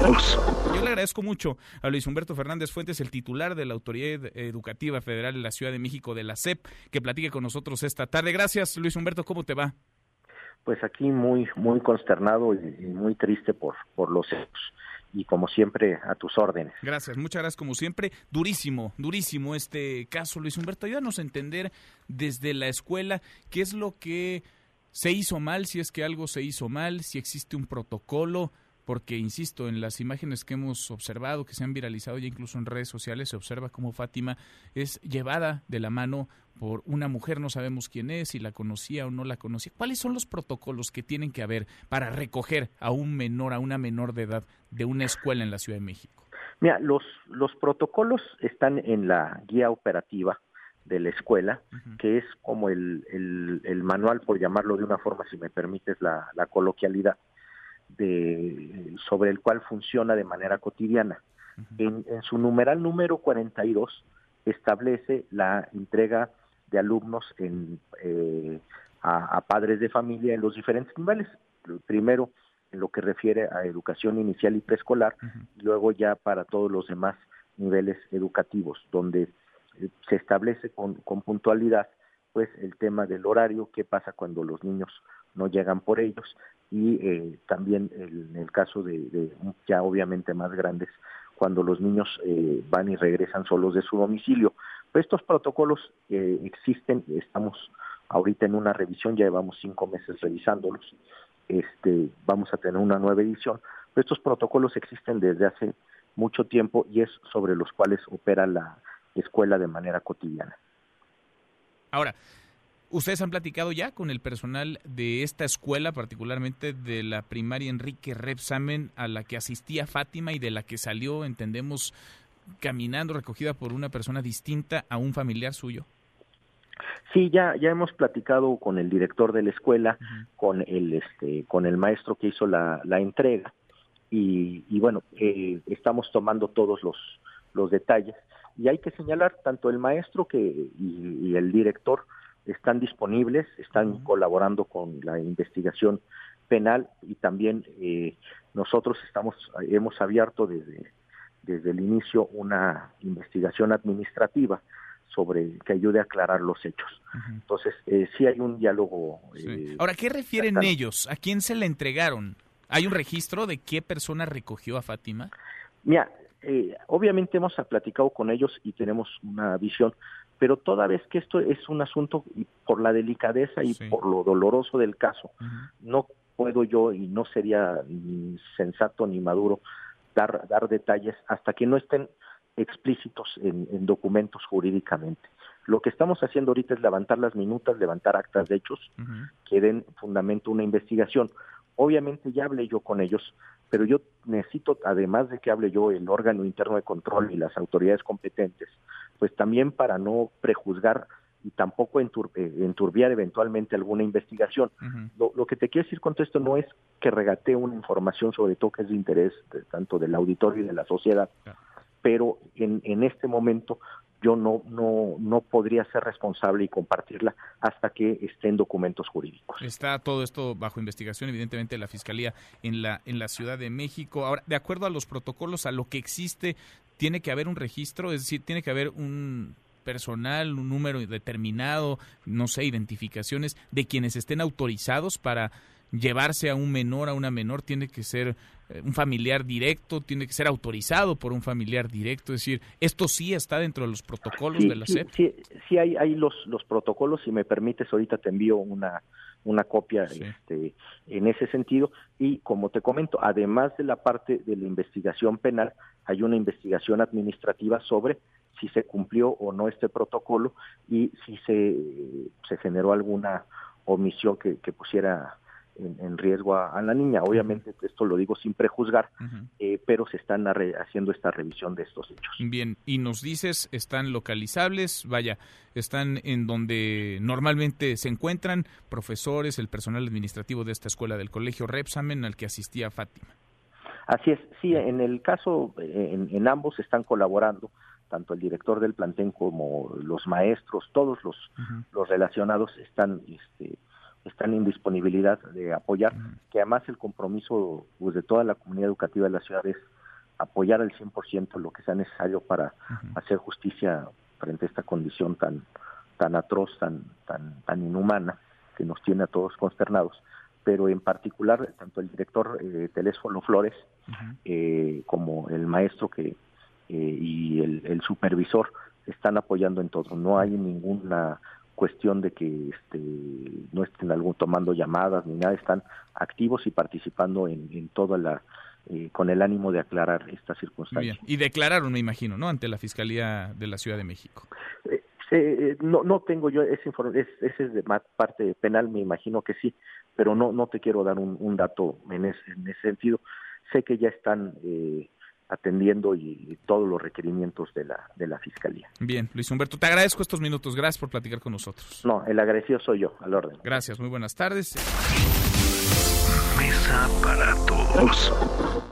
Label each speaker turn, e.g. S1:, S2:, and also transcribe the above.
S1: Yo le agradezco mucho a Luis Humberto Fernández Fuentes, el titular de la Autoridad Educativa Federal de la Ciudad de México de la SEP, que platique con nosotros esta tarde. Gracias, Luis Humberto, ¿cómo te va?
S2: Pues aquí muy muy consternado y, muy triste por por los hechos y como siempre a tus órdenes.
S1: Gracias, muchas gracias como siempre. Durísimo, durísimo este caso, Luis Humberto. Ayúdanos a entender desde la escuela qué es lo que se hizo mal, si es que algo se hizo mal, si existe un protocolo, porque, insisto, en las imágenes que hemos observado, que se han viralizado ya incluso en redes sociales, se observa cómo Fátima es llevada de la mano por una mujer, no sabemos quién es, si la conocía o no la conocía. ¿Cuáles son los protocolos que tienen que haber para recoger a un menor, a una menor de edad de una escuela en la Ciudad de México?
S2: Mira, los, los protocolos están en la guía operativa de la escuela, que es como el, el, manual, por llamarlo de una forma, si me permites la, la coloquialidad, de, sobre el cual funciona de manera cotidiana. en, su numeral número 42 establece la entrega de alumnos en, eh, a, padres de familia en los diferentes niveles. Primero, en lo que refiere a educación inicial y preescolar, y luego ya para todos los demás niveles educativos, donde eh, se establece con, con puntualidad pues el tema del horario, qué pasa cuando los niños no llegan por ellos y eh, también en el caso de, ya obviamente más grandes cuando los niños eh, van y regresan solos de su domicilio. Pues estos protocolos eh, existen, estamos ahorita en una revisión, ya llevamos cinco meses revisándolos, este, vamos a tener una nueva edición, pero estos protocolos existen desde hace mucho tiempo y es sobre los cuales opera la escuela de manera cotidiana.
S1: Ahora, ¿Ustedes han platicado ya con el personal de esta escuela, particularmente de la primaria Enrique Repsamen, a la que asistía Fátima y de la que salió, entendemos, caminando, recogida por una persona distinta a un familiar suyo?
S2: Sí, ya ya hemos platicado con el director de la escuela, con el este, con el maestro que hizo la, la entrega y, y bueno, eh, estamos tomando todos los los detalles y hay que señalar tanto el maestro que y el director están disponibles, están colaborando con la investigación penal y también eh, nosotros estamos hemos abierto desde desde el inicio una investigación administrativa sobre que ayude a aclarar los hechos. Entonces, eh, sí hay un diálogo.
S1: Eh, Ahora, ¿qué refieren ellos? ¿A quién se le entregaron? ¿Hay un registro de qué persona recogió a Fátima?
S2: Mira, eh, obviamente hemos platicado con ellos y tenemos una visión, pero toda vez que esto es un asunto y por la delicadeza y por lo doloroso del caso, no puedo yo y no sería ni sensato ni maduro dar, dar detalles hasta que no estén explícitos en, documentos jurídicamente. Lo que estamos haciendo ahorita es levantar las minutas, levantar actas de hechos que den fundamento a una investigación. Obviamente ya hablé yo con ellos, pero yo necesito, además de que hable yo, el órgano interno de control y las autoridades competentes, pues también para no prejuzgar y tampoco eh, enturbiar eventualmente alguna investigación. lo, que te quiero decir con esto no es que regatee una información sobre todo que es de interés tanto del auditorio y de la sociedad, pero en, en este momento yo no, no, no podría ser responsable y compartirla hasta que estén documentos jurídicos.
S1: Está todo esto bajo investigación, evidentemente, de la Fiscalía en la, en la Ciudad de México. Ahora, de acuerdo a los protocolos, a lo que existe, tiene que haber un registro, es decir, tiene que haber un personal, un número determinado, no sé, identificaciones de quienes estén autorizados para llevarse a un menor, a una menor, tiene que ser eh, un familiar directo, tiene que ser autorizado por un familiar directo, es decir, esto sí está dentro de los protocolos de la SEP.
S2: Sí, sí, hay, hay los, los protocolos, si me permites, ahorita te envío una, una copia este, en ese sentido y como te comento, además de la parte de la investigación penal, hay una investigación administrativa sobre si se cumplió o no este protocolo y si se, se generó alguna omisión que pusiera en, riesgo a, la niña. Obviamente esto lo digo sin prejuzgar, eh, pero se están haciendo esta revisión de estos hechos.
S1: Bien, y nos dices, están localizables, vaya, están en donde normalmente se encuentran profesores, el personal administrativo de esta escuela del colegio Repsamen al que asistía Fátima.
S2: Así es, sí, en el caso, en, ambos están colaborando tanto el director del plantel como los maestros, todos los, los relacionados están este, están en disponibilidad de apoyar, que además el compromiso pues, de toda la comunidad educativa de la ciudad es apoyar al 100% lo que sea necesario para hacer justicia frente a esta condición tan tan atroz, tan tan tan inhumana que nos tiene a todos consternados. Pero en particular, tanto el director eh, Telésforo Flores eh, como el maestro que eh, y el, el supervisor están apoyando en todo. No hay ninguna cuestión de que este, no estén algún tomando llamadas ni nada, están activos y participando en, en toda la eh, con el ánimo de aclarar esta circunstancia.
S1: Y declararon, me imagino, ¿no? Ante la Fiscalía de la Ciudad de México.
S2: Eh, eh, no, no tengo yo ese informe, ese es de parte penal, me imagino que sí, pero no, no te quiero dar un, un dato en ese, en ese sentido. Sé que ya están eh, atendiendo y, todos los requerimientos de la, de la Fiscalía.
S1: Bien, Luis Humberto, te agradezco estos minutos. Gracias por platicar con nosotros.
S2: No, el agradecido soy yo, al orden.
S1: Gracias, muy buenas tardes.
S3: Mesa para todos.